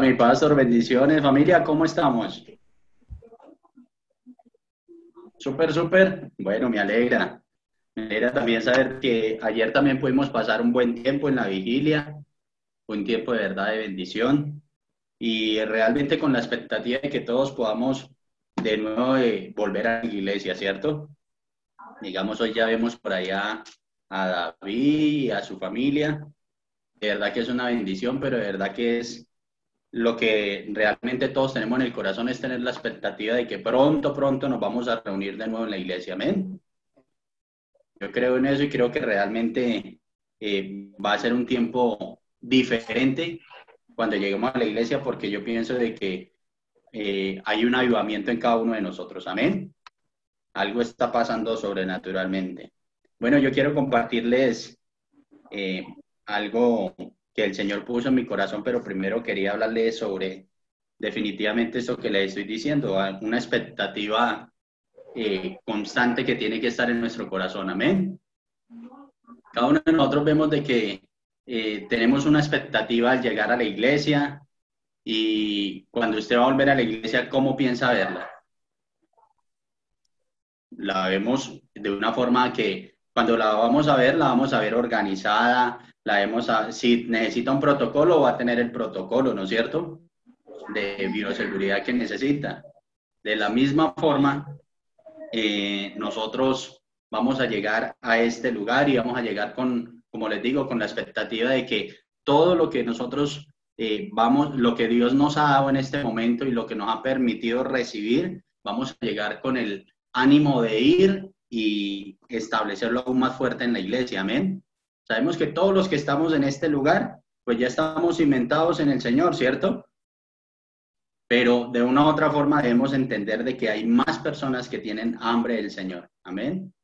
mi pastor, bendiciones. Familia, ¿cómo estamos? Súper, súper. Bueno, me alegra. Me también saber que ayer también pudimos pasar un buen tiempo en la vigilia, un tiempo de verdad de bendición y realmente con la expectativa de que todos podamos de nuevo eh, volver a la iglesia, ¿cierto? Digamos, hoy ya vemos por allá a David y a su familia. De verdad que es una bendición, pero de verdad que es lo que realmente todos tenemos en el corazón es tener la expectativa de que pronto, pronto nos vamos a reunir de nuevo en la iglesia. Amén. Yo creo en eso y creo que realmente eh, va a ser un tiempo diferente cuando lleguemos a la iglesia porque yo pienso de que eh, hay un avivamiento en cada uno de nosotros. Amén. Algo está pasando sobrenaturalmente. Bueno, yo quiero compartirles eh, algo que el Señor puso en mi corazón, pero primero quería hablarles sobre definitivamente eso que le estoy diciendo, una expectativa eh, constante que tiene que estar en nuestro corazón. Amén. Cada uno de nosotros vemos de que eh, tenemos una expectativa al llegar a la iglesia y cuando usted va a volver a la iglesia, ¿cómo piensa verla? La vemos de una forma que cuando la vamos a ver, la vamos a ver organizada, la vemos a, si necesita un protocolo, va a tener el protocolo, ¿no es cierto? De bioseguridad que necesita. De la misma forma, eh, nosotros vamos a llegar a este lugar y vamos a llegar con, como les digo, con la expectativa de que todo lo que nosotros eh, vamos, lo que Dios nos ha dado en este momento y lo que nos ha permitido recibir, vamos a llegar con el ánimo de ir y establecerlo aún más fuerte en la iglesia. Amén. Sabemos que todos los que estamos en este lugar, pues ya estamos inventados en el Señor, ¿cierto? Pero de una u otra forma debemos entender de que hay más personas que tienen hambre del Señor. Amén.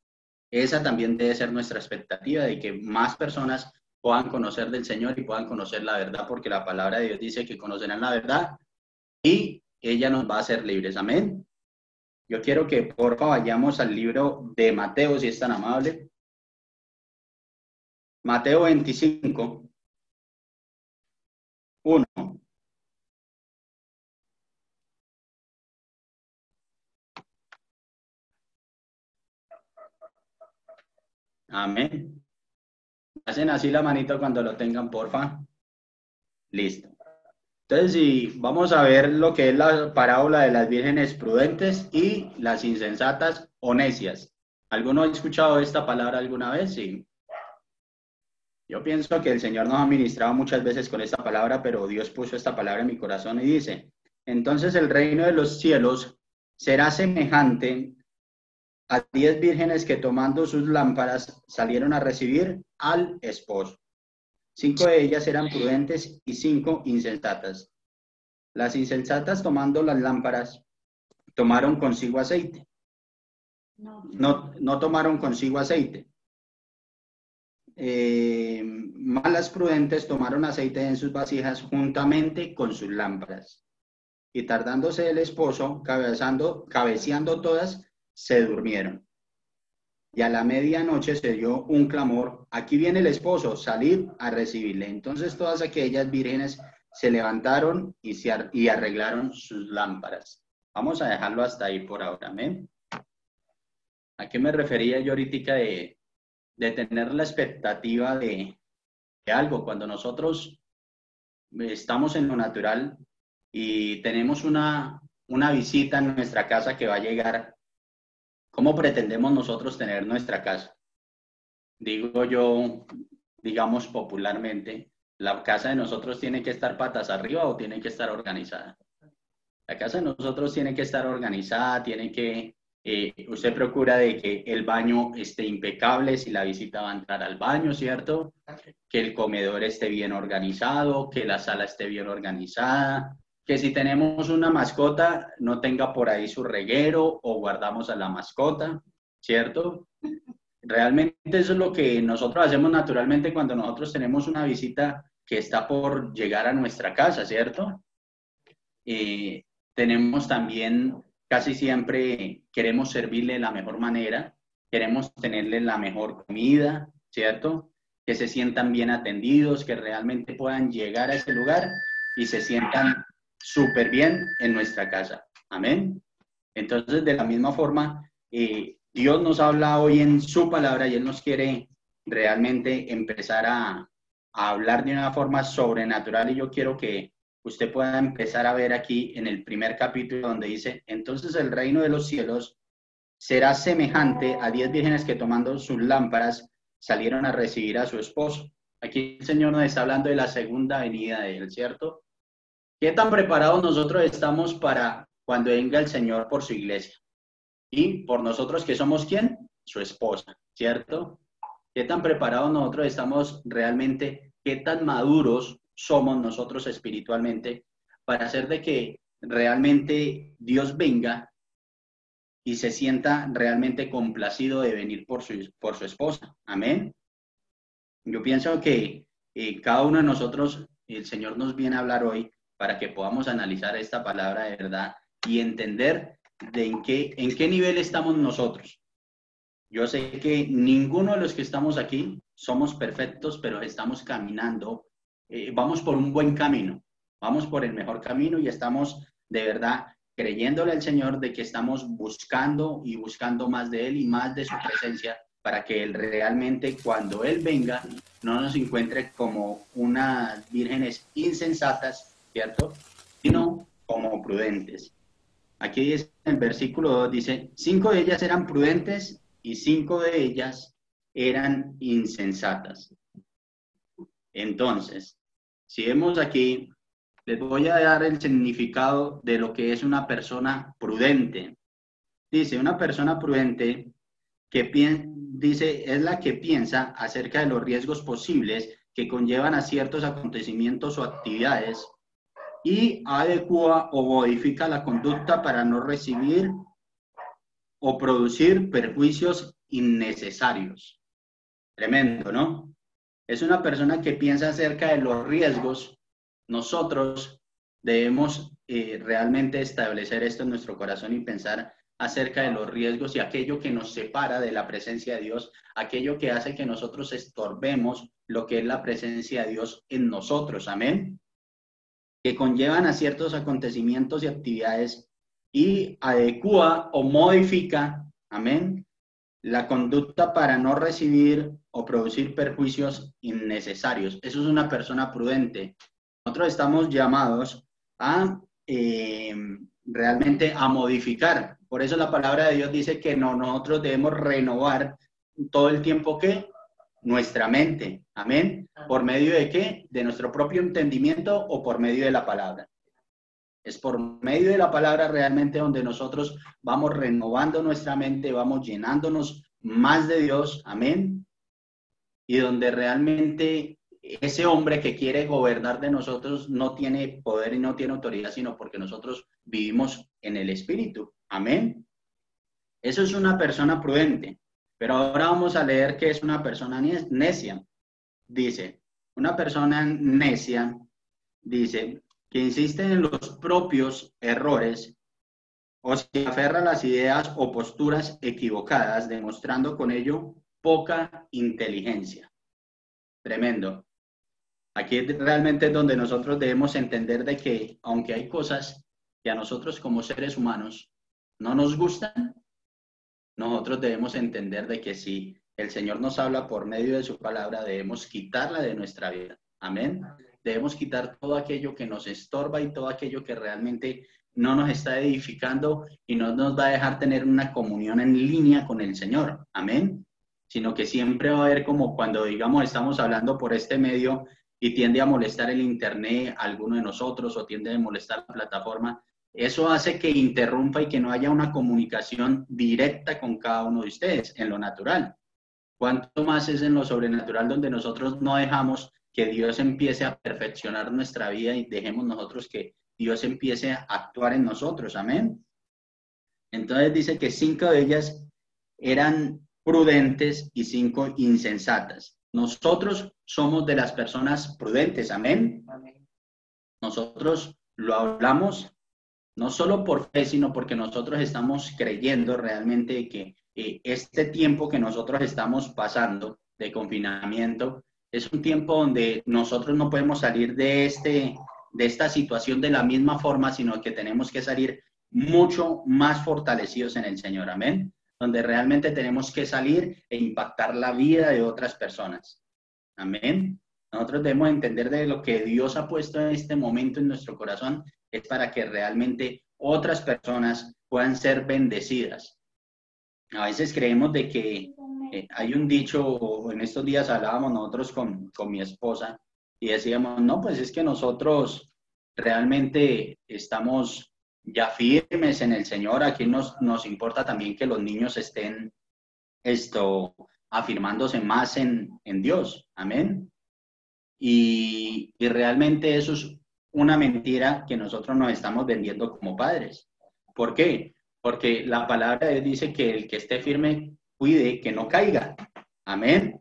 Esa también debe ser nuestra expectativa de que más personas puedan conocer del Señor y puedan conocer la verdad, porque la palabra de Dios dice que conocerán la verdad y ella nos va a hacer libres. Amén. Yo quiero que porfa vayamos al libro de Mateo, si es tan amable. Mateo 25, 1. Amén. Hacen así la manito cuando lo tengan, porfa. Listo. Entonces, si vamos a ver lo que es la parábola de las vírgenes prudentes y las insensatas o necias. ¿Alguno ha escuchado esta palabra alguna vez? Sí. Yo pienso que el Señor nos ha ministrado muchas veces con esta palabra, pero Dios puso esta palabra en mi corazón y dice, entonces el reino de los cielos será semejante a diez vírgenes que tomando sus lámparas salieron a recibir al esposo. Cinco de ellas eran prudentes y cinco insensatas. Las insensatas tomando las lámparas tomaron consigo aceite. No, no tomaron consigo aceite eh, malas prudentes tomaron aceite en sus vasijas juntamente con sus lámparas. Y tardándose el esposo, cabezando, cabeceando todas, se durmieron. Y a la medianoche se dio un clamor, aquí viene el esposo, salir a recibirle. Entonces todas aquellas vírgenes se levantaron y arreglaron sus lámparas. Vamos a dejarlo hasta ahí por ahora, ¿amén? ¿A qué me refería yo ahorita de, de tener la expectativa de, algo. Cuando nosotros estamos en lo natural y tenemos una, una visita en nuestra casa que va a llegar, ¿cómo pretendemos nosotros tener nuestra casa? Digo yo, digamos popularmente, la casa de nosotros tiene que estar patas arriba o tiene que estar organizada. La casa de nosotros tiene que estar organizada, tiene que eh, usted procura de que el baño esté impecable si la visita va a entrar al baño, ¿cierto? Que el comedor esté bien organizado, que la sala esté bien organizada, que si tenemos una mascota no tenga por ahí su reguero o guardamos a la mascota, ¿cierto? Realmente eso es lo que nosotros hacemos naturalmente cuando nosotros tenemos una visita que está por llegar a nuestra casa, ¿cierto? Eh, tenemos también casi siempre queremos servirle de la mejor manera, queremos tenerle la mejor comida, ¿cierto? Que se sientan bien atendidos, que realmente puedan llegar a ese lugar y se sientan súper bien en nuestra casa. Amén. Entonces, de la misma forma, eh, Dios nos habla hoy en su palabra y Él nos quiere realmente empezar a, a hablar de una forma sobrenatural y yo quiero que usted pueda empezar a ver aquí en el primer capítulo donde dice, entonces el reino de los cielos será semejante a diez vírgenes que tomando sus lámparas salieron a recibir a su esposo. Aquí el Señor nos está hablando de la segunda venida de Él, ¿cierto? ¿Qué tan preparados nosotros estamos para cuando venga el Señor por su iglesia? Y por nosotros que somos quién? Su esposa, ¿cierto? ¿Qué tan preparados nosotros estamos realmente? ¿Qué tan maduros somos nosotros espiritualmente para hacer de que realmente Dios venga y se sienta realmente complacido de venir por su, por su esposa? Amén. Yo pienso que eh, cada uno de nosotros, el Señor nos viene a hablar hoy para que podamos analizar esta palabra de verdad y entender de en qué, en qué nivel estamos nosotros. Yo sé que ninguno de los que estamos aquí somos perfectos, pero estamos caminando, eh, vamos por un buen camino, vamos por el mejor camino y estamos de verdad creyéndole al Señor de que estamos buscando y buscando más de Él y más de su presencia para que Él realmente cuando Él venga no nos encuentre como unas vírgenes insensatas ¿cierto? Sino como prudentes. Aquí en el versículo 2 dice, cinco de ellas eran prudentes y cinco de ellas eran insensatas. Entonces, si vemos aquí, les voy a dar el significado de lo que es una persona prudente. Dice, una persona prudente que dice es la que piensa acerca de los riesgos posibles que conllevan a ciertos acontecimientos o actividades y adecua o modifica la conducta para no recibir o producir perjuicios innecesarios. Tremendo, ¿no? Es una persona que piensa acerca de los riesgos. Nosotros debemos eh, realmente establecer esto en nuestro corazón y pensar acerca de los riesgos y aquello que nos separa de la presencia de Dios, aquello que hace que nosotros estorbemos lo que es la presencia de Dios en nosotros. Amén que conllevan a ciertos acontecimientos y actividades y adecua o modifica, amén, la conducta para no recibir o producir perjuicios innecesarios. Eso es una persona prudente. Nosotros estamos llamados a eh, realmente a modificar. Por eso la palabra de Dios dice que no, nosotros debemos renovar todo el tiempo que nuestra mente. Amén. ¿Por medio de qué? De nuestro propio entendimiento o por medio de la palabra. Es por medio de la palabra realmente donde nosotros vamos renovando nuestra mente, vamos llenándonos más de Dios. Amén. Y donde realmente ese hombre que quiere gobernar de nosotros no tiene poder y no tiene autoridad, sino porque nosotros vivimos en el Espíritu. Amén. Eso es una persona prudente. Pero ahora vamos a leer que es una persona necia. Dice, una persona necia dice que insiste en los propios errores o se aferra a las ideas o posturas equivocadas, demostrando con ello poca inteligencia. Tremendo. Aquí realmente es donde nosotros debemos entender de que aunque hay cosas que a nosotros como seres humanos no nos gustan, nosotros debemos entender de que si el Señor nos habla por medio de su palabra, debemos quitarla de nuestra vida. Amén. Debemos quitar todo aquello que nos estorba y todo aquello que realmente no nos está edificando y no nos va a dejar tener una comunión en línea con el Señor. Amén. Sino que siempre va a haber como cuando, digamos, estamos hablando por este medio y tiende a molestar el Internet a alguno de nosotros o tiende a molestar la plataforma, eso hace que interrumpa y que no haya una comunicación directa con cada uno de ustedes en lo natural. ¿Cuánto más es en lo sobrenatural donde nosotros no dejamos que Dios empiece a perfeccionar nuestra vida y dejemos nosotros que Dios empiece a actuar en nosotros? Amén. Entonces dice que cinco de ellas eran prudentes y cinco insensatas. Nosotros somos de las personas prudentes. Amén. Nosotros lo hablamos no solo por fe, sino porque nosotros estamos creyendo realmente que eh, este tiempo que nosotros estamos pasando de confinamiento es un tiempo donde nosotros no podemos salir de este, de esta situación de la misma forma, sino que tenemos que salir mucho más fortalecidos en el Señor. Amén. Donde realmente tenemos que salir e impactar la vida de otras personas. Amén. Nosotros debemos entender de lo que Dios ha puesto en este momento en nuestro corazón es para que realmente otras personas puedan ser bendecidas. A veces creemos de que eh, hay un dicho, en estos días hablábamos nosotros con, con mi esposa y decíamos, no, pues es que nosotros realmente estamos ya firmes en el Señor, aquí nos, nos importa también que los niños estén esto, afirmándose más en, en Dios. Amén. Y, y, realmente eso es una mentira que nosotros nos estamos vendiendo como padres. ¿Por qué? Porque la palabra de Dios dice que el que esté firme cuide que no caiga. Amén.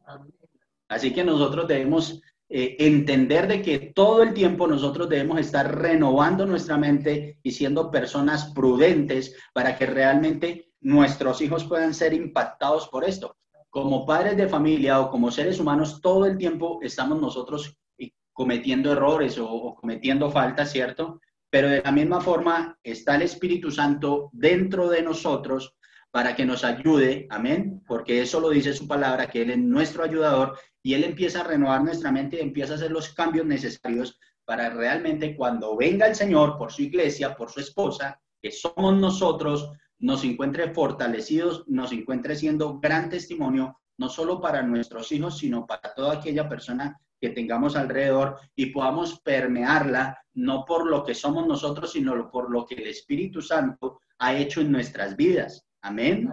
Así que nosotros debemos eh, entender de que todo el tiempo nosotros debemos estar renovando nuestra mente y siendo personas prudentes para que realmente nuestros hijos puedan ser impactados por esto. Como padres de familia o como seres humanos, todo el tiempo estamos nosotros eh, cometiendo errores o, o cometiendo faltas, ¿cierto? Pero de la misma forma está el Espíritu Santo dentro de nosotros para que nos ayude, amén, porque eso lo dice su palabra, que Él es nuestro ayudador y Él empieza a renovar nuestra mente y empieza a hacer los cambios necesarios para realmente cuando venga el Señor por su iglesia, por su esposa, que somos nosotros, nos encuentre fortalecidos, nos encuentre siendo gran testimonio, no solo para nuestros hijos, sino para toda aquella persona que tengamos alrededor y podamos permearla, no por lo que somos nosotros, sino por lo que el Espíritu Santo ha hecho en nuestras vidas. Amén.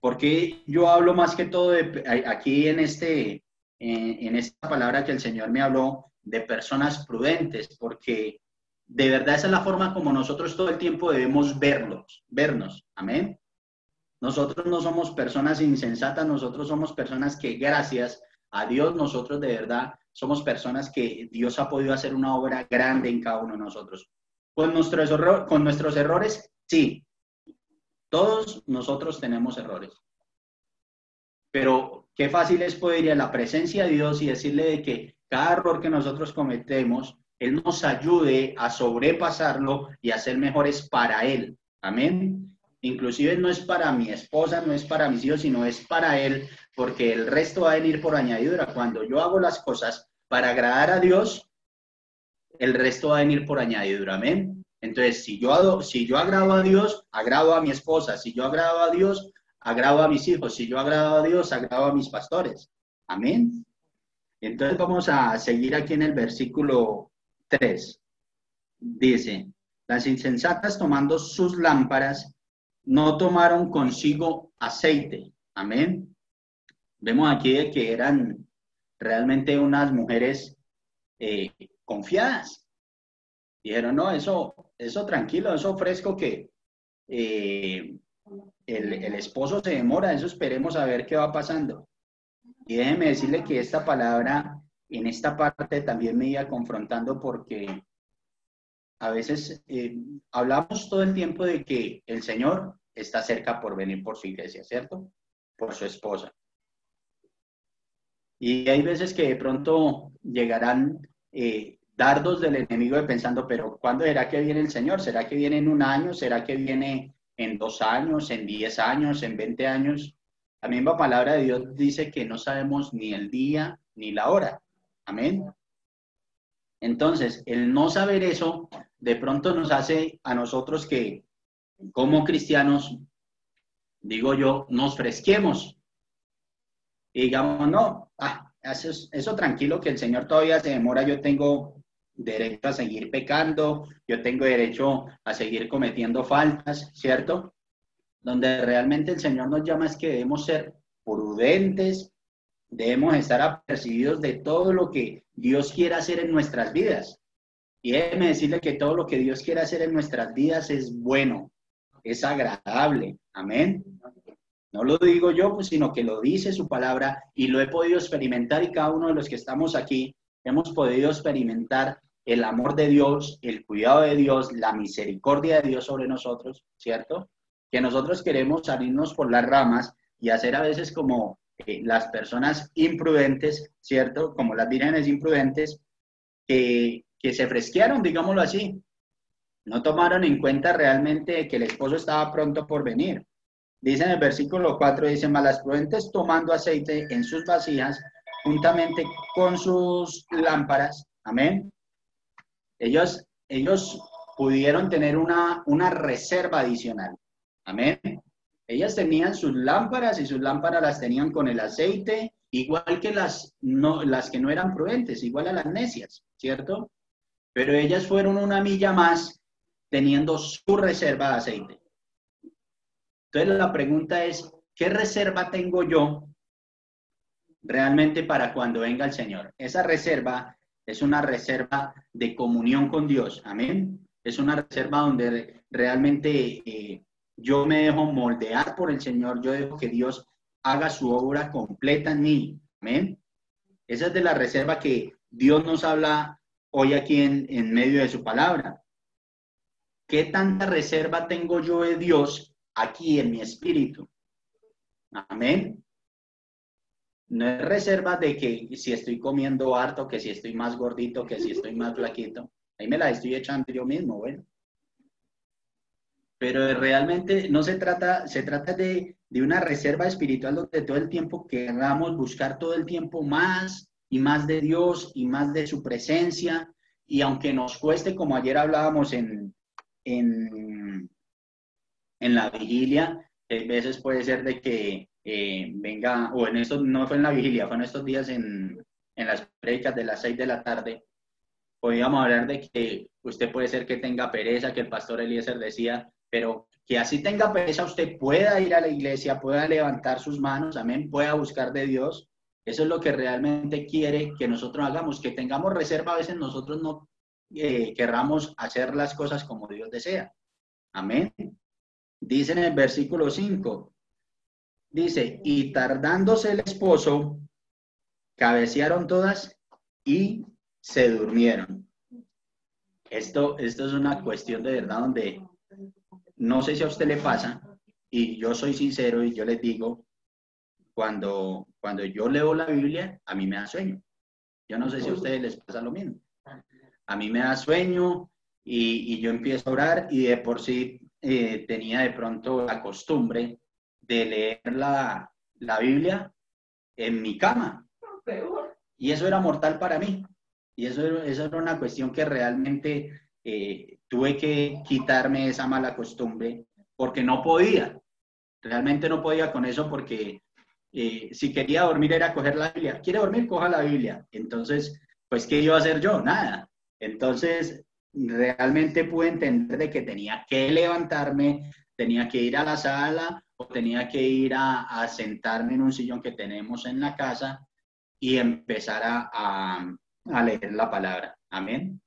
Porque yo hablo más que todo de, aquí en, este, en, esta palabra que el Señor me habló de personas prudentes, porque de verdad esa es la forma como nosotros todo el tiempo debemos verlos, vernos. Amén. Nosotros no somos personas insensatas, nosotros somos personas que gracias a Dios, nosotros de verdad somos personas que Dios ha podido hacer una obra grande en cada uno de nosotros. Con nuestros, con nuestros errores, sí, todos nosotros tenemos errores. Pero qué fácil es poder ir a la presencia de Dios y decirle de que cada error que nosotros cometemos, Él nos ayude a sobrepasarlo y a ser mejores para Él. Amén. Inclusive no es para mi esposa, no es para mis hijos, sino es para Él, porque el resto va a venir por añadidura. Cuando yo hago las cosas para agradar a Dios, el resto va a venir por añadidura. Amén. Entonces, si yo, si yo agrado a Dios, agrado a mi esposa. Si yo agrado a Dios, agrado a mis hijos. Si yo agrado a Dios, agrado a mis pastores. Amén. Entonces vamos a seguir aquí en el versículo 3. Dice, las insensatas tomando sus lámparas no tomaron consigo aceite. Amén. Vemos aquí que eran realmente unas mujeres eh, confiadas. Dijeron, no, eso eso tranquilo, eso fresco que eh, el, esposo se demora, eso esperemos a ver qué va pasando. Y déjeme decirle que esta palabra en esta parte también me iba confrontando porque a veces eh, hablamos todo el tiempo de que el Señor está cerca por venir por su iglesia, ¿cierto? Por su esposa. Y hay veces que de pronto llegarán eh, dardos del enemigo de pensando, pero ¿cuándo será que viene el Señor? ¿Será que viene en un año? ¿Será que viene en dos años, en diez años, en veinte años? La misma palabra de Dios dice que no sabemos ni el día ni la hora. Amén. Entonces, el no saber eso de pronto nos hace a nosotros que como cristianos, digo yo, nos fresquemos y digamos, no, ah, eso, eso tranquilo que el Señor todavía se demora, yo tengo derecho a seguir pecando, yo tengo derecho a seguir cometiendo faltas, ¿cierto? Donde realmente el Señor nos llama es que debemos ser prudentes, debemos estar apercibidos de todo lo que Dios quiere hacer en nuestras vidas. Y déjeme decirle que todo lo que Dios quiere hacer en nuestras vidas es bueno, es agradable. Amén. No lo digo yo, pues, sino que lo dice su palabra y lo he podido experimentar y cada uno de los que estamos aquí hemos podido experimentar el amor de Dios, el cuidado de Dios, la misericordia de Dios sobre nosotros, ¿cierto? Que nosotros queremos salirnos por las ramas y hacer a veces como eh, las personas imprudentes, ¿cierto? Como las vírgenes imprudentes, que que se fresquearon, digámoslo así. No tomaron en cuenta realmente que el esposo estaba pronto por venir. Dice en el versículo 4, dice, las prudentes tomando aceite en sus vasijas, juntamente con sus lámparas. Amén. Ellos, ellos pudieron tener una, una reserva adicional. Amén. Ellas tenían sus lámparas y sus lámparas las tenían con el aceite, igual que las, no, las que no eran prudentes, igual a las necias, ¿cierto? Pero ellas fueron una milla más teniendo su reserva de aceite. Entonces la pregunta es, ¿qué reserva tengo yo realmente para cuando venga el Señor? Esa reserva es una reserva de comunión con Dios, amén. Es una reserva donde realmente eh, yo me dejo moldear por el Señor, yo dejo que Dios haga su obra completa en mí, amén. Esa es de la reserva que Dios nos habla hoy aquí en, en medio de su palabra. ¿Qué tanta reserva tengo yo de Dios aquí en mi espíritu. Amén. No es reserva de que si estoy comiendo harto, que si estoy más gordito, que si estoy más flaquito. Ahí me la estoy echando yo mismo, bueno. Pero realmente no se trata, se trata de, de una reserva espiritual donde todo el tiempo queramos buscar todo el tiempo más y más de Dios y más de su presencia. Y aunque nos cueste, como ayer hablábamos en, en en la vigilia, a veces puede ser de que eh, venga, o en esto no fue en la vigilia, fue en estos días en, en las predicas de las seis de la tarde, podíamos hablar de que usted puede ser que tenga pereza, que el pastor Eliezer decía, pero que así tenga pereza, usted pueda ir a la iglesia, pueda levantar sus manos, amén, pueda buscar de Dios. Eso es lo que realmente quiere que nosotros hagamos, que tengamos reserva, a veces nosotros no eh, querramos hacer las cosas como Dios desea. Amén. Dice en el versículo 5, dice, y tardándose el esposo, cabecearon todas y se durmieron. Esto, esto es una cuestión de verdad donde no sé si a usted le pasa, y yo soy sincero y yo les digo, cuando, cuando yo leo la Biblia, a mí me da sueño. Yo no sé si a ustedes les pasa lo mismo. A mí me da sueño y, yo empiezo a orar y de por sí eh, tenía de pronto la costumbre de leer la, Biblia en mi cama. Y eso era mortal para mí. Y eso, eso era una cuestión que realmente eh, tuve que quitarme esa mala costumbre porque no podía. Realmente no podía con eso porque eh, si quería dormir era coger la Biblia. ¿Quiere dormir? Coja la Biblia. Entonces, pues, ¿qué iba a hacer yo? Nada. Entonces, realmente pude entender de que tenía que levantarme, tenía que ir a la sala o tenía que ir a, sentarme en un sillón que tenemos en la casa y empezar a, leer la palabra. Amén.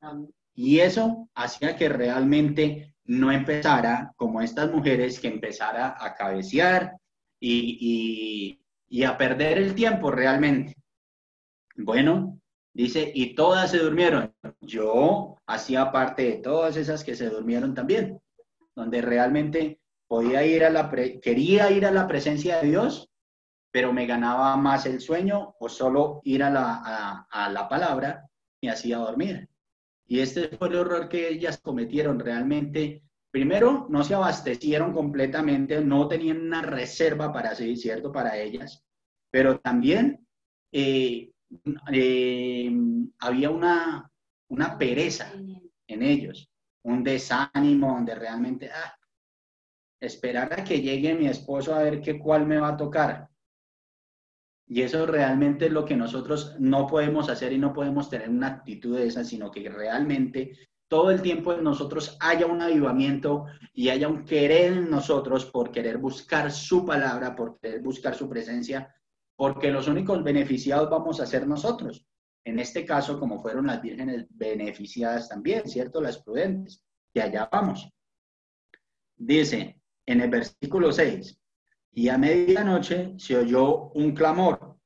Y eso hacía que realmente no empezara como estas mujeres que empezara a cabecear y, y a perder el tiempo realmente. Bueno, Dice, y todas se durmieron. Yo hacía parte de todas esas que se durmieron también, donde realmente podía ir a la quería ir a la presencia de Dios, pero me ganaba más el sueño o solo ir a la, a, la palabra me hacía dormir. Y este fue el error que ellas cometieron realmente. Primero, no se abastecieron completamente, no tenían una reserva para sí, ¿cierto? Para ellas. Pero también eh, eh, había una, una pereza en ellos, un desánimo donde realmente, ah, esperar a que llegue mi esposo a ver qué cuál me va a tocar. Y eso realmente es lo que nosotros no podemos hacer y no podemos tener una actitud de esa, sino que realmente todo el tiempo en nosotros haya un avivamiento y haya un querer en nosotros por querer buscar su palabra, por querer buscar su presencia, porque los únicos beneficiados vamos a ser nosotros. En este caso, como fueron las vírgenes beneficiadas también, ¿cierto? Las prudentes. Y allá vamos. Dice en el versículo 6, y a medianoche se oyó un clamor.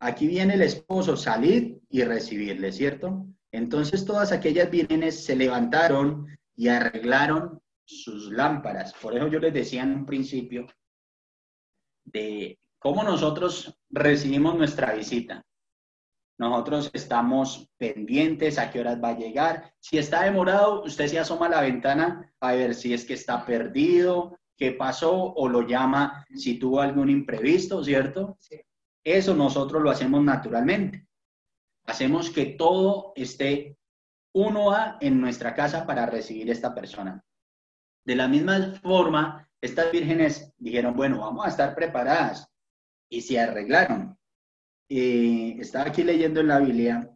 Aquí viene el esposo, salir y recibirle, ¿cierto? Entonces todas aquellas vírgenes se levantaron y arreglaron sus lámparas. Por eso yo les decía en un principio de cómo nosotros recibimos nuestra visita. Nosotros estamos pendientes a qué horas va a llegar. Si está demorado, usted se asoma a la ventana a ver si es que está perdido, qué pasó, o lo llama si tuvo algún imprevisto, ¿cierto? Eso nosotros lo hacemos naturalmente. Hacemos que todo esté uno a en nuestra casa para recibir esta persona. De la misma forma, estas vírgenes dijeron, bueno, vamos a estar preparadas y se arreglaron. Eh, estaba aquí leyendo en la Biblia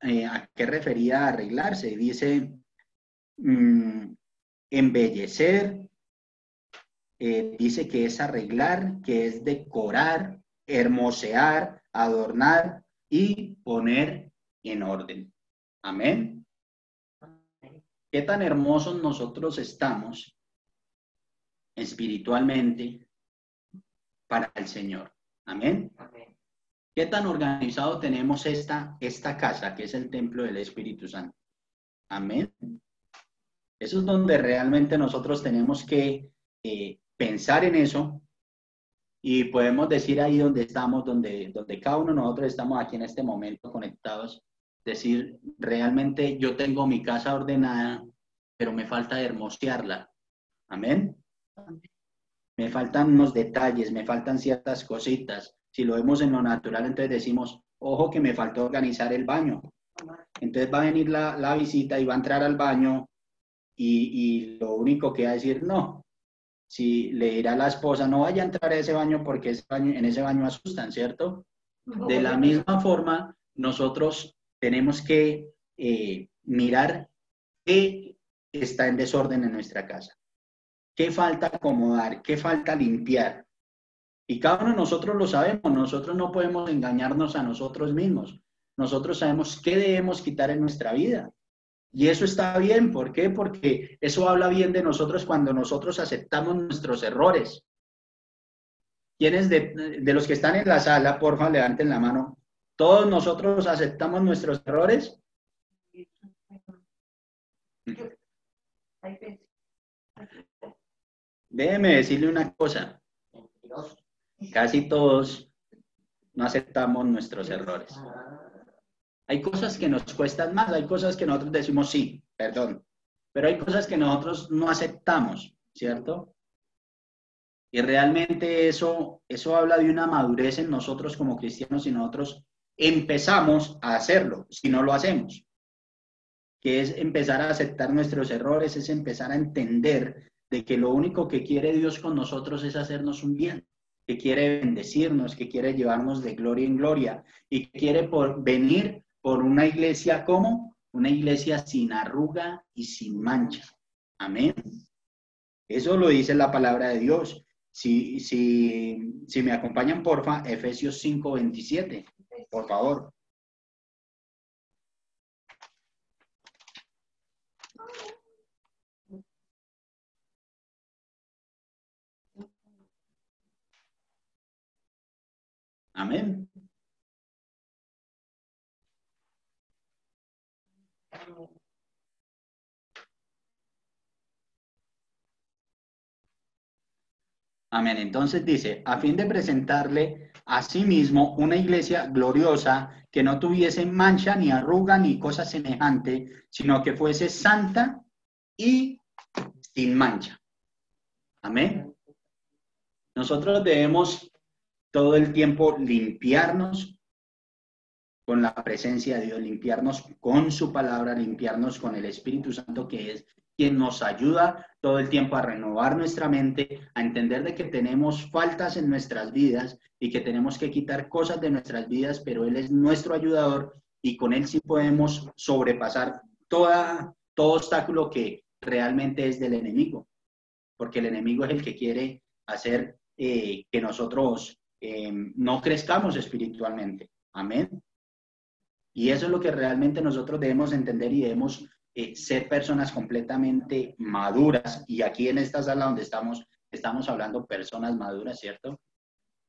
eh, a qué refería arreglarse. Dice, mm, embellecer, eh, dice que es arreglar, que es decorar, hermosear, adornar y poner en orden. Amén. ¿Qué tan hermosos nosotros estamos espiritualmente para el Señor? Amén. ¿Qué tan organizado tenemos esta, esta casa, que es el templo del Espíritu Santo? Amén. Eso es donde realmente nosotros tenemos que eh, pensar en eso y podemos decir ahí donde estamos, donde, donde cada uno de nosotros estamos aquí en este momento conectados, decir, realmente yo tengo mi casa ordenada, pero me falta hermosearla. Amén. Me faltan unos detalles, me faltan ciertas cositas. Si lo vemos en lo natural, entonces decimos, ojo que me faltó organizar el baño. Entonces va a venir la, la visita y va a entrar al baño y, y, lo único que va a decir, no, si le dirá a la esposa, no vaya a entrar a ese baño porque ese baño, en ese baño asustan, ¿cierto? De la misma forma, nosotros tenemos que eh, mirar qué está en desorden en nuestra casa, qué falta acomodar, qué falta limpiar. Y cada uno de nosotros lo sabemos, nosotros no podemos engañarnos a nosotros mismos. Nosotros sabemos qué debemos quitar en nuestra vida. Y eso está bien, ¿por qué? Porque eso habla bien de nosotros cuando nosotros aceptamos nuestros errores. ¿Quiénes de, de los que están en la sala, porfa, levanten la mano? ¿Todos nosotros aceptamos nuestros errores? Déjeme decirle una cosa. Casi todos no aceptamos nuestros errores. Hay cosas que nos cuestan más, hay cosas que nosotros decimos sí, perdón, pero hay cosas que nosotros no aceptamos, ¿cierto? Y realmente eso, eso habla de una madurez en nosotros como cristianos y nosotros empezamos a hacerlo, si no lo hacemos, que es empezar a aceptar nuestros errores, es empezar a entender de que lo único que quiere Dios con nosotros es hacernos un bien, que quiere bendecirnos, que quiere llevarnos de gloria en gloria y quiere por venir por una iglesia como una iglesia sin arruga y sin mancha. Amén. Eso lo dice la palabra de Dios. Si, si, si me acompañan, porfa, Efesios 5, 27 por favor. Amén. Amén. Entonces dice, a fin de presentarle Asimismo, una iglesia gloriosa que no tuviese mancha, ni arruga, ni cosa semejante, sino que fuese santa y sin mancha. Amén. Nosotros debemos todo el tiempo limpiarnos con la presencia de Dios, limpiarnos con su palabra, limpiarnos con el Espíritu Santo que es quien nos ayuda todo el tiempo a renovar nuestra mente, a entender de que tenemos faltas en nuestras vidas y que tenemos que quitar cosas de nuestras vidas, pero Él es nuestro ayudador y con Él sí podemos sobrepasar toda, todo obstáculo que realmente es del enemigo, porque el enemigo es el que quiere hacer eh, que nosotros eh, no crezcamos espiritualmente. Amén. Y eso es lo que realmente nosotros debemos entender y debemos eh, ser personas completamente maduras. Y aquí en esta sala donde estamos, estamos hablando personas maduras, ¿cierto?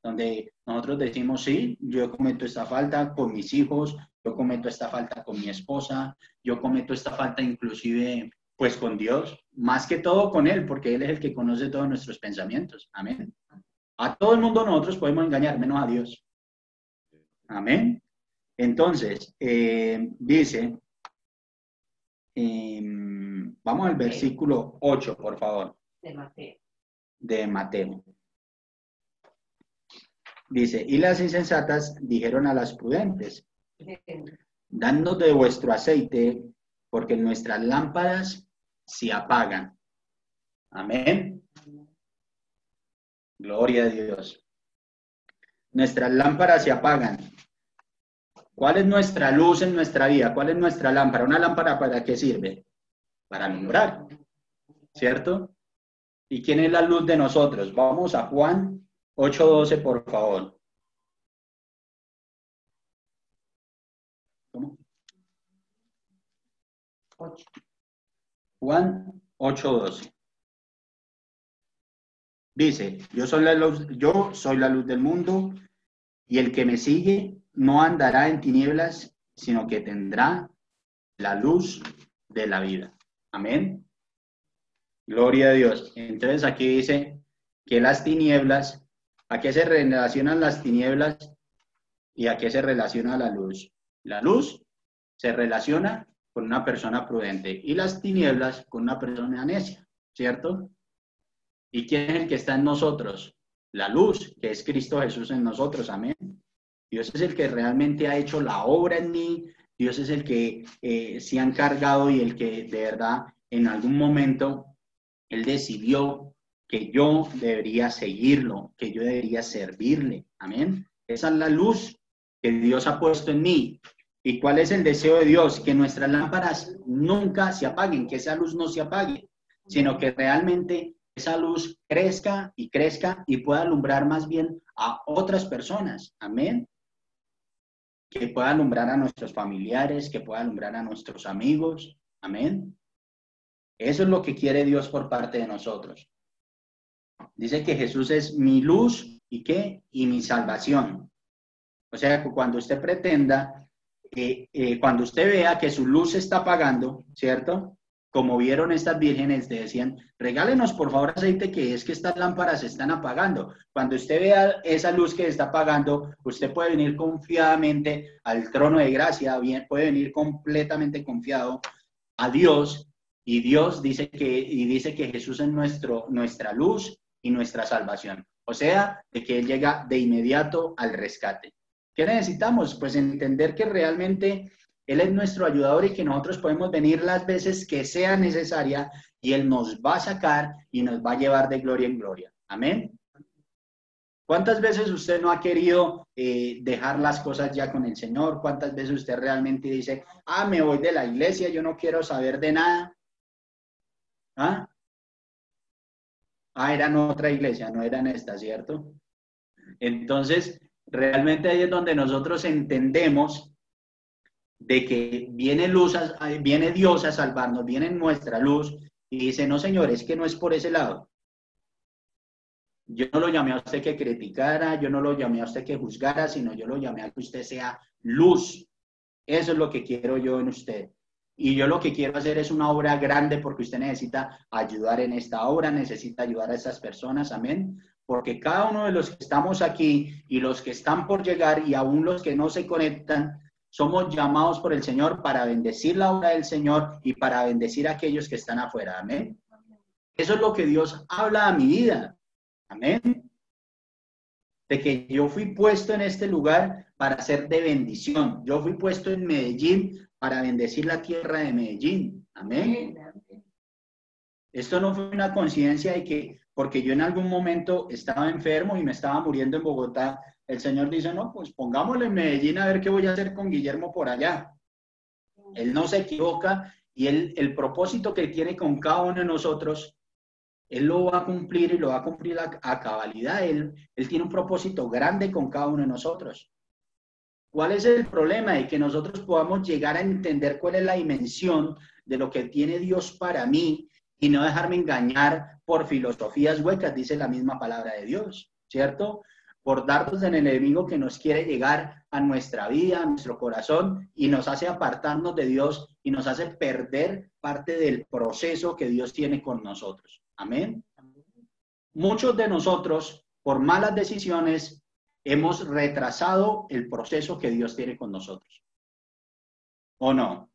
Donde nosotros decimos, sí, yo cometo esta falta con mis hijos, yo cometo esta falta con mi esposa, yo cometo esta falta inclusive pues con Dios, más que todo con Él, porque Él es el que conoce todos nuestros pensamientos. Amén. A todo el mundo nosotros podemos engañar, menos a Dios. Amén. Entonces, eh, dice, em, vamos al versículo 8, por favor. De Mateo. De Mateo. Dice, y las insensatas dijeron a las prudentes, danos de vuestro aceite, porque nuestras lámparas se apagan. Amén. Gloria a Dios. Nuestras lámparas se apagan. ¿Cuál es nuestra luz en nuestra vida? ¿Cuál es nuestra lámpara? ¿Una lámpara para qué sirve? Para alumbrar, ¿cierto? ¿Y quién es la luz de nosotros? Vamos a Juan 8.12, por favor. ¿Cómo? Juan 8.12. Dice, yo soy, la luz, yo soy la luz del mundo y el que me sigue no andará en tinieblas, sino que tendrá la luz de la vida. Amén. Gloria a Dios. Entonces aquí dice que las tinieblas, ¿a qué se relacionan las tinieblas y a qué se relaciona la luz? La luz se relaciona con una persona prudente y las tinieblas con una persona necia, ¿cierto? ¿Y quién es el que está en nosotros? La luz, que es Cristo Jesús en nosotros. Amén. Dios es el que realmente ha hecho la obra en mí. Dios es el que eh, se ha encargado y el que de verdad en algún momento Él decidió que yo debería seguirlo, que yo debería servirle. Amén. Esa es la luz que Dios ha puesto en mí. ¿Y cuál es el deseo de Dios? Que nuestras lámparas nunca se apaguen, que esa luz no se apague, sino que realmente esa luz crezca y crezca y pueda alumbrar más bien a otras personas. Amén. Que pueda alumbrar a nuestros familiares, que pueda alumbrar a nuestros amigos. Amén. Eso es lo que quiere Dios por parte de nosotros. Dice que Jesús es mi luz y qué? Y mi salvación. O sea, cuando usted pretenda, eh, eh, cuando usted vea que su luz se está apagando, ¿cierto? Como vieron estas vírgenes, te decían, regálenos por favor aceite, que es que estas lámparas se están apagando. Cuando usted vea esa luz que está apagando, usted puede venir confiadamente al trono de gracia, bien, puede venir completamente confiado a Dios, y Dios dice que, y dice que Jesús es nuestro, nuestra luz y nuestra salvación. O sea, de que Él llega de inmediato al rescate. ¿Qué necesitamos? Pues entender que realmente él es nuestro ayudador y que nosotros podemos venir las veces que sea necesaria y Él nos va a sacar y nos va a llevar de gloria en gloria. Amén. ¿Cuántas veces usted no ha querido eh, dejar las cosas ya con el Señor? ¿Cuántas veces usted realmente dice, ah, me voy de la iglesia, yo no quiero saber de nada? ¿Ah? Ah, eran otra iglesia, no eran esta, ¿cierto? Entonces, realmente ahí es donde nosotros entendemos de que viene luz, viene Dios a salvarnos, viene nuestra luz y dice, no señor, es que no es por ese lado. Yo no lo llamé a usted que criticara, yo no lo llamé a usted que juzgara, sino yo lo llamé a que usted sea luz. Eso es lo que quiero yo en usted. Y yo lo que quiero hacer es una obra grande porque usted necesita ayudar en esta obra, necesita ayudar a esas personas, amén. Porque cada uno de los que estamos aquí y los que están por llegar y aún los que no se conectan, somos llamados por el Señor para bendecir la obra del Señor y para bendecir a aquellos que están afuera. Amén. Eso es lo que Dios habla a mi vida. Amén. De que yo fui puesto en este lugar para ser de bendición. Yo fui puesto en Medellín para bendecir la tierra de Medellín. Amén. Esto no fue una coincidencia de que porque yo en algún momento estaba enfermo y me estaba muriendo en Bogotá, el Señor dice, no, pues pongámosle en Medellín a ver qué voy a hacer con Guillermo por allá. Él no se equivoca y él, el propósito que tiene con cada uno de nosotros, Él lo va a cumplir y lo va a cumplir a, cabalidad. Él, él tiene un propósito grande con cada uno de nosotros. ¿Cuál es el problema? De que nosotros podamos llegar a entender cuál es la dimensión de lo que tiene Dios para mí y no dejarme engañar por filosofías huecas, dice la misma palabra de Dios, ¿cierto? Por dardos del enemigo que nos quiere llegar a nuestra vida, a nuestro corazón y nos hace apartarnos de Dios y nos hace perder parte del proceso que Dios tiene con nosotros. Amén. Muchos de nosotros, por malas decisiones, hemos retrasado el proceso que Dios tiene con nosotros. ¿O no?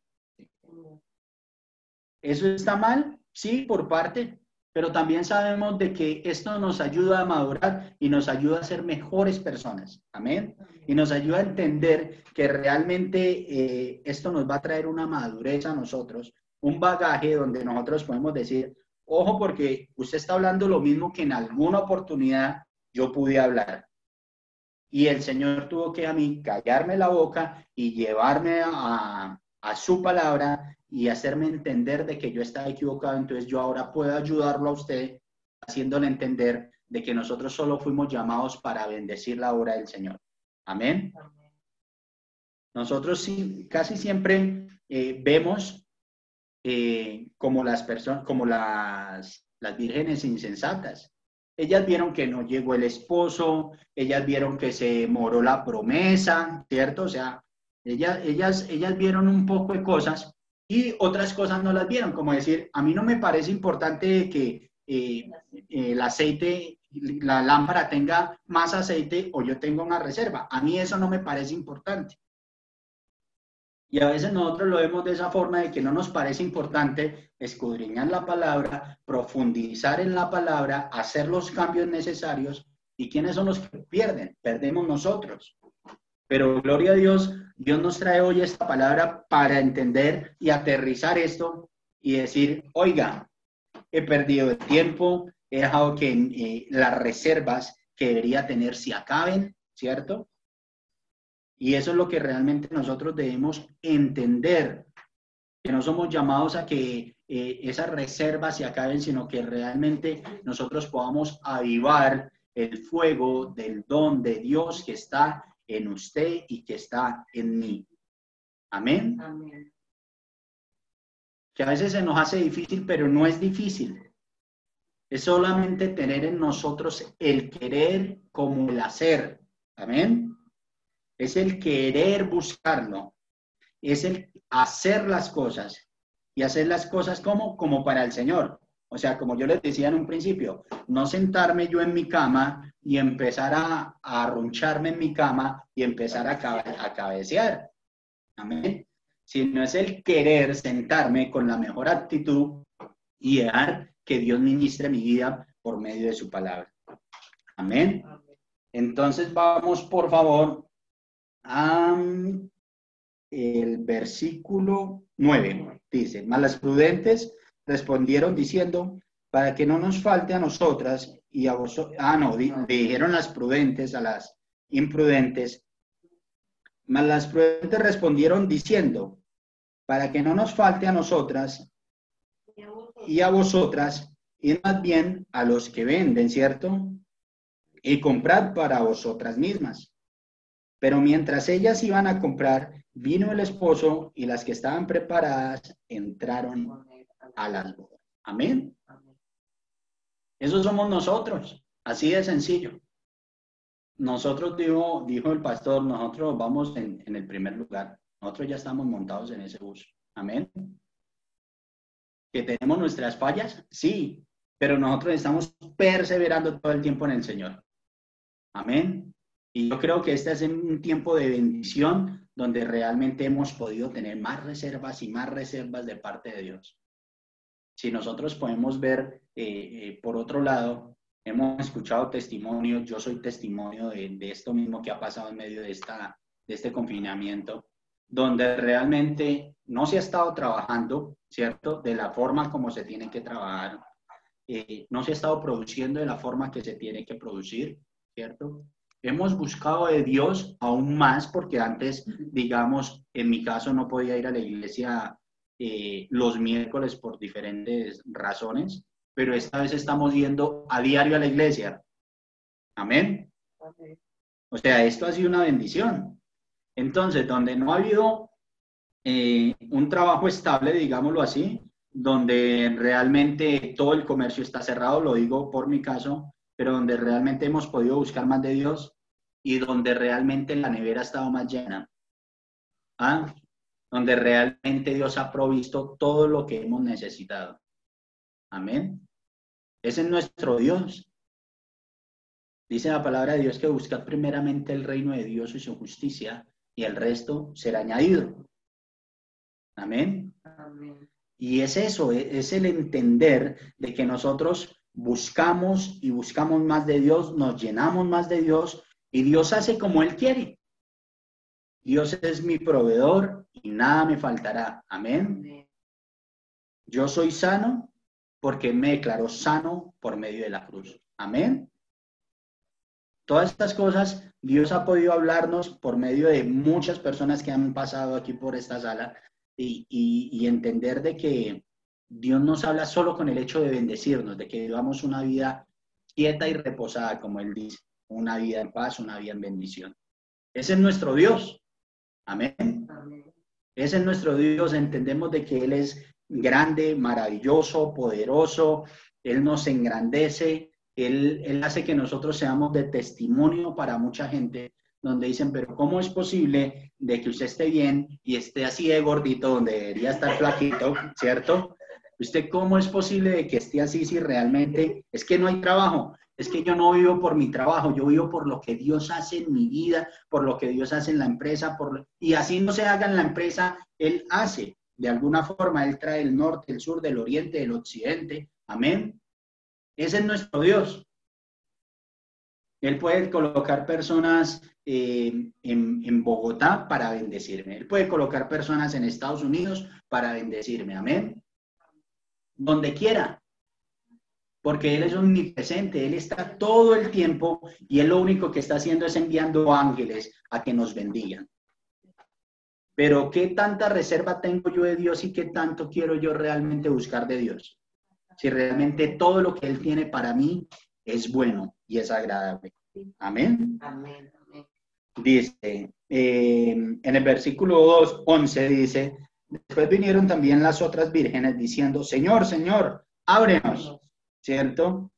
¿Eso está mal? Sí, por parte, pero también sabemos de que esto nos ayuda a madurar y nos ayuda a ser mejores personas. Amén. Y nos ayuda a entender que realmente eh, esto nos va a traer una madurez a nosotros, un bagaje donde nosotros podemos decir, ojo, porque usted está hablando lo mismo que en alguna oportunidad yo pude hablar. Y el Señor tuvo que a mí callarme la boca y llevarme a, a su palabra y hacerme entender de que yo estaba equivocado, entonces yo ahora puedo ayudarlo a usted haciéndole entender de que nosotros solo fuimos llamados para bendecir la obra del Señor. Amén. Nosotros sí, casi siempre eh, vemos eh, como las personas, como las, las vírgenes insensatas. Ellas vieron que no llegó el esposo, ellas vieron que se moró la promesa, ¿cierto? O sea, ellas, ellas, ellas vieron un poco de cosas y otras cosas no las vieron, como decir, a mí no me parece importante que eh, el aceite, la lámpara tenga más aceite o yo tengo una reserva. A mí eso no me parece importante. Y a veces nosotros lo vemos de esa forma de que no nos parece importante escudriñar la palabra, profundizar en la palabra, hacer los cambios necesarios. ¿Y quiénes son los que pierden? Perdemos nosotros. Pero gloria a Dios, Dios nos trae hoy esta palabra para entender y aterrizar esto y decir, oiga, he perdido el tiempo, he dejado que eh, las reservas que debería tener se acaben, ¿cierto? Y eso es lo que realmente nosotros debemos entender, que no somos llamados a que eh, esas reservas se acaben, sino que realmente nosotros podamos avivar el fuego del don de Dios que está en usted y que está en mí. Amén. Que a veces se nos hace difícil, pero no es difícil. Es solamente tener en nosotros el querer como el hacer. Amén. Es el querer buscarlo. Es el hacer las cosas. Y hacer las cosas como, como para el Señor. O sea, como yo les decía en un principio, no sentarme yo en mi cama y empezar a, arruncharme en mi cama y empezar a, a cabecear. Amén. Sino es el querer sentarme con la mejor actitud y dejar que Dios ministre mi vida por medio de su palabra. Amén. Entonces vamos, por favor, a el versículo 9. Dice, malas prudentes respondieron diciendo, para que no nos falte a nosotras y a vosotros, ah, no, dijeron las prudentes a las imprudentes, mas las prudentes respondieron diciendo, para que no nos falte a nosotras y a vosotras, y más bien a los que venden, ¿cierto? Y comprad para vosotras mismas. Pero mientras ellas iban a comprar, vino el esposo y las que estaban preparadas entraron a las bodas. Amén. Eso somos nosotros, así de sencillo. Nosotros, dijo, dijo el pastor, nosotros vamos en, en el primer lugar. Nosotros ya estamos montados en ese bus. Amén. ¿Que tenemos nuestras fallas? Sí, pero nosotros estamos perseverando todo el tiempo en el Señor. Amén. Y yo creo que este es un tiempo de bendición donde realmente hemos podido tener más reservas y más reservas de parte de Dios. Si nosotros podemos ver, eh, eh, por otro lado, hemos escuchado testimonios, yo soy testimonio de, esto mismo que ha pasado en medio de, esta, de este confinamiento, donde realmente no se ha estado trabajando, ¿cierto? De la forma como se tiene que trabajar, eh, no se ha estado produciendo de la forma que se tiene que producir, ¿cierto? Hemos buscado de Dios aún más porque antes, digamos, en mi caso no podía ir a la iglesia eh, los miércoles por diferentes razones, pero esta vez estamos yendo a diario a la iglesia. Amén. O sea, esto ha sido una bendición. Entonces, donde no ha habido eh, un trabajo estable, digámoslo así, donde realmente todo el comercio está cerrado, lo digo por mi caso, pero donde realmente hemos podido buscar más de Dios y donde realmente la nevera ha estado más llena. ¿Ah? Donde realmente Dios ha provisto todo lo que hemos necesitado. Amén. Ese es nuestro Dios. Dice la palabra de Dios que buscad primeramente el reino de Dios y su justicia y el resto será añadido. Amén. Y es eso, e, es el entender de que nosotros buscamos y buscamos más de Dios, nos llenamos más de Dios y Dios hace como Él quiere. Dios es mi proveedor y nada me faltará. Amén. Yo soy sano porque me declaró sano por medio de la cruz. Amén. Todas estas cosas Dios ha podido hablarnos por medio de muchas personas que han pasado aquí por esta sala y, y entender de que Dios nos habla solo con el hecho de bendecirnos, de que vivamos una vida quieta y reposada, como Él dice, una vida en paz, una vida en bendición. Ese es nuestro Dios. Amén. Ese es nuestro Dios. Entendemos de que Él es grande, maravilloso, poderoso. Él nos engrandece. Él, él hace que nosotros seamos de testimonio para mucha gente, donde dicen, pero ¿cómo es posible de que usted esté bien y esté así de gordito, donde debería estar flaquito, ¿cierto? ¿Usted cómo es posible de que esté así si realmente es que no hay trabajo? Es que yo no vivo por mi trabajo, yo vivo por lo que Dios hace en mi vida, por lo que Dios hace en la empresa, y así no se haga en la empresa, Él hace. De alguna forma, Él trae el norte, el sur, del oriente, del occidente. Amén. Ese es nuestro Dios. Él puede colocar personas eh, en, en, Bogotá para bendecirme. Él puede colocar personas en Estados Unidos para bendecirme. Amén donde quiera, porque Él es omnipresente, Él está todo el tiempo y Él lo único que está haciendo es enviando ángeles a que nos bendigan. Pero ¿qué tanta reserva tengo yo de Dios y qué tanto quiero yo realmente buscar de Dios? Si realmente todo lo que Él tiene para mí es bueno y es agradable. Amén. Amén. Dice, eh, en el versículo 2, 11 dice, Después vinieron también las otras vírgenes diciendo, Señor, Señor, ábrenos, ¿cierto?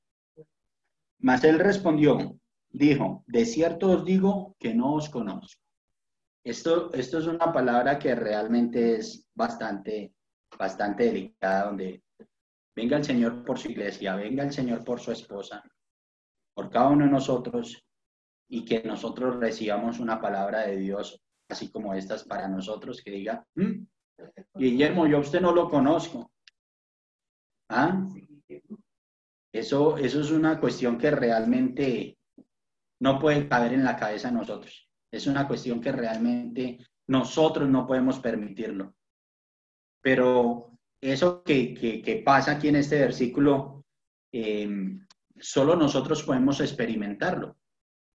Mas él respondió, dijo, de cierto os digo que no os conozco. Esto, esto es una palabra que realmente es bastante, bastante delicada, donde venga el Señor por su iglesia, venga el Señor por su esposa, por cada uno de nosotros, y que nosotros recibamos una palabra de Dios, así como estas para nosotros, que diga, mm, Guillermo, yo a usted no lo conozco. ¿Ah? Eso, eso es una cuestión que realmente no puede caber en la cabeza de nosotros. Es una cuestión que realmente nosotros no podemos permitirlo. Pero eso que, pasa aquí en este versículo, eh, solo nosotros podemos experimentarlo.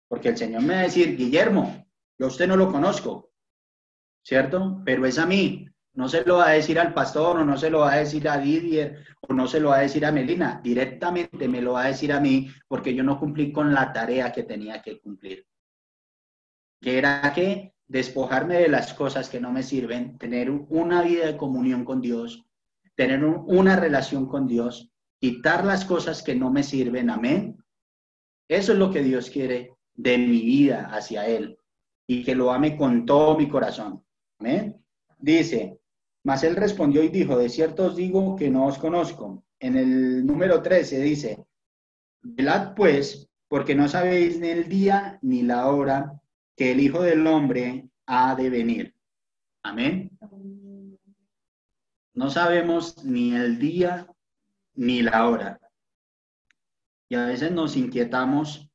Porque el Señor me va a decir, Guillermo, yo a usted no lo conozco, ¿cierto? Pero es a mí. No se lo va a decir al pastor o no se lo va a decir a Didier o no se lo va a decir a Melina. Directamente me lo va a decir a mí porque yo no cumplí con la tarea que tenía que cumplir. Que era que despojarme de las cosas que no me sirven, tener una vida de comunión con Dios, tener una relación con Dios, quitar las cosas que no me sirven. Amén. Eso es lo que Dios quiere de mi vida hacia Él y que lo ame con todo mi corazón. Amén. Dice, mas él respondió y dijo, de cierto os digo que no os conozco. En el número 13 dice, velad pues, porque no sabéis ni el día ni la hora que el Hijo del Hombre ha de venir. Amén. No sabemos ni el día ni la hora. Y a veces nos inquietamos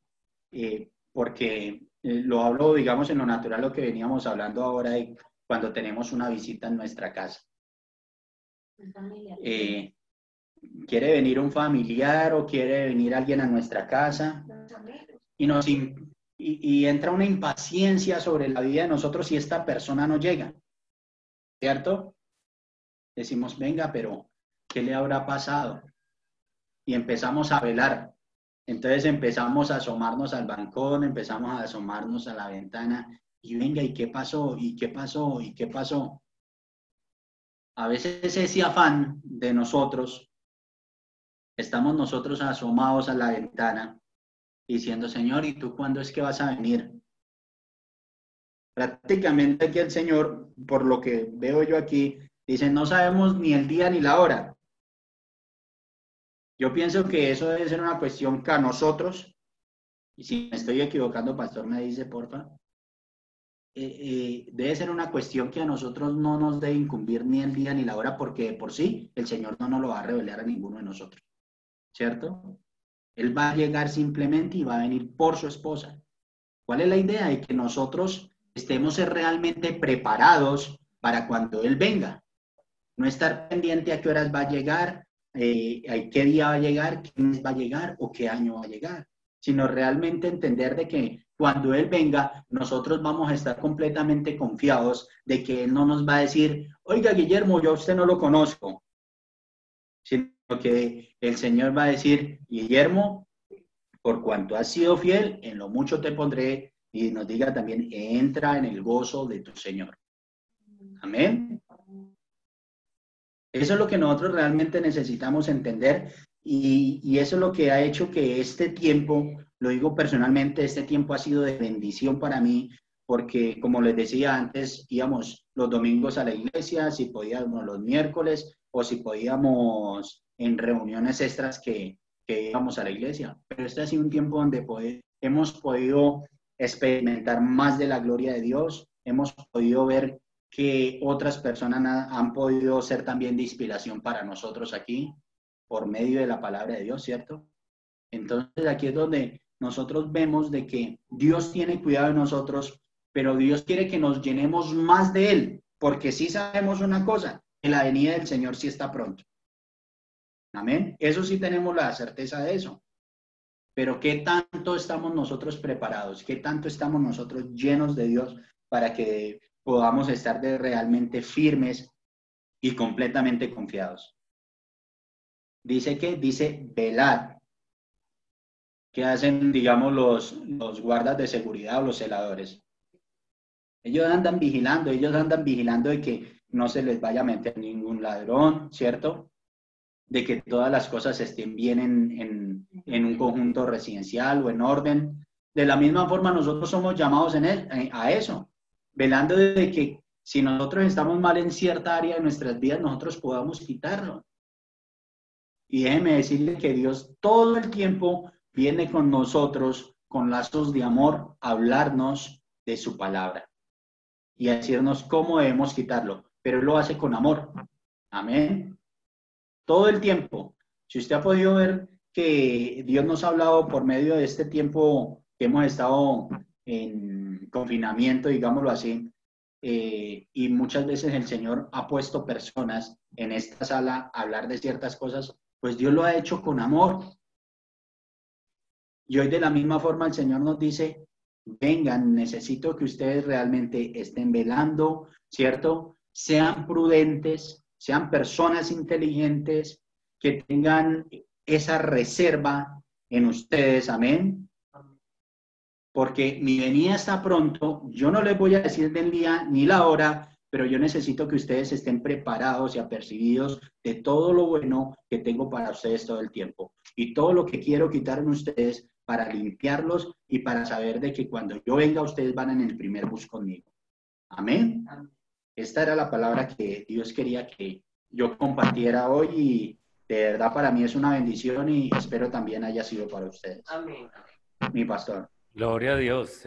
eh, porque eh, lo hablo, digamos, en lo natural, lo que veníamos hablando ahora de cuando tenemos una visita en nuestra casa. Eh, quiere venir un familiar o quiere venir alguien a nuestra casa y, nos, y, entra una impaciencia sobre la vida de nosotros si esta persona no llega, ¿cierto? Decimos, venga, pero ¿qué le habrá pasado? Y empezamos a velar. Entonces empezamos a asomarnos al balcón, empezamos a asomarnos a la ventana y venga, ¿y qué pasó? ¿Y qué pasó? ¿Y qué pasó? A veces ese afán de nosotros, estamos nosotros asomados a la ventana diciendo, Señor, ¿y tú cuándo es que vas a venir? Prácticamente aquí el Señor, por lo que veo yo aquí, dice, no sabemos ni el día ni la hora. Yo pienso que eso debe ser una cuestión que a nosotros y si me estoy equivocando, pastor, me dice, porfa, eh, eh, debe ser una cuestión que a nosotros no nos debe incumbir ni el día ni la hora, porque por sí el Señor no nos lo va a revelar a ninguno de nosotros, ¿cierto? Él va a llegar simplemente y va a venir por su esposa. ¿Cuál es la idea? De que nosotros estemos realmente preparados para cuando Él venga. No estar pendiente a qué horas va a llegar, eh, a qué día va a llegar, mes va a llegar o qué año va a llegar, sino realmente entender de que cuando Él venga, nosotros vamos a estar completamente confiados de que Él no nos va a decir, oiga Guillermo, yo a usted no lo conozco, sino que el Señor va a decir, Guillermo, por cuanto has sido fiel, en lo mucho te pondré, y nos diga también, entra en el gozo de tu Señor. Amén. Eso es lo que nosotros realmente necesitamos entender y, eso es lo que ha hecho que este tiempo, lo digo personalmente, este tiempo ha sido de bendición para mí, porque como les decía antes, íbamos los domingos a la iglesia, si podíamos los miércoles o si podíamos en reuniones extras que, que íbamos a la iglesia. Pero este ha sido un tiempo donde hemos podido experimentar más de la gloria de Dios, hemos podido ver que otras personas han podido ser también de inspiración para nosotros aquí por medio de la palabra de Dios, ¿cierto? Entonces aquí es donde nosotros vemos de que Dios tiene cuidado de nosotros, pero Dios quiere que nos llenemos más de Él, porque sí sabemos una cosa, que la venida del Señor sí está pronto. Amén. Eso sí tenemos la certeza de eso. Pero ¿qué tanto estamos nosotros preparados? ¿Qué tanto estamos nosotros llenos de Dios para que podamos estar de realmente firmes y completamente confiados? Dice que, dice velar. ¿Qué hacen, digamos, los, los guardas de seguridad o los celadores? Ellos andan vigilando, ellos andan vigilando de que no se les vaya a meter ningún ladrón, ¿cierto? de que todas las cosas estén bien en, en, un conjunto residencial o en orden. De la misma forma, nosotros somos llamados en eh, a eso, velando de que si nosotros estamos mal en cierta área de nuestras vidas, nosotros podamos quitarlo. Y déjeme decirle que Dios todo el tiempo viene con nosotros con lazos de amor a hablarnos de su palabra y a decirnos cómo debemos quitarlo, pero Él lo hace con amor. Amén todo el tiempo. Si usted ha podido ver que Dios nos ha hablado por medio de este tiempo que hemos estado en confinamiento, digámoslo así, eh, y muchas veces el Señor ha puesto personas en esta sala a hablar de ciertas cosas, pues Dios lo ha hecho con amor. Y hoy de la misma forma el Señor nos dice, vengan, necesito que ustedes realmente estén velando, ¿cierto? Sean prudentes, sean personas inteligentes, que tengan esa reserva en ustedes, amén. Porque mi venida está pronto, yo no les voy a decir del día ni la hora, pero yo necesito que ustedes estén preparados y apercibidos de todo lo bueno que tengo para ustedes todo el tiempo y todo lo que quiero quitar en ustedes para limpiarlos y para saber de que cuando yo venga ustedes van en el primer bus conmigo. Amén. Esta era la palabra que Dios quería que yo compartiera hoy y de verdad para mí es una bendición y espero también haya sido para ustedes. Amén. Mi pastor. Gloria a Dios.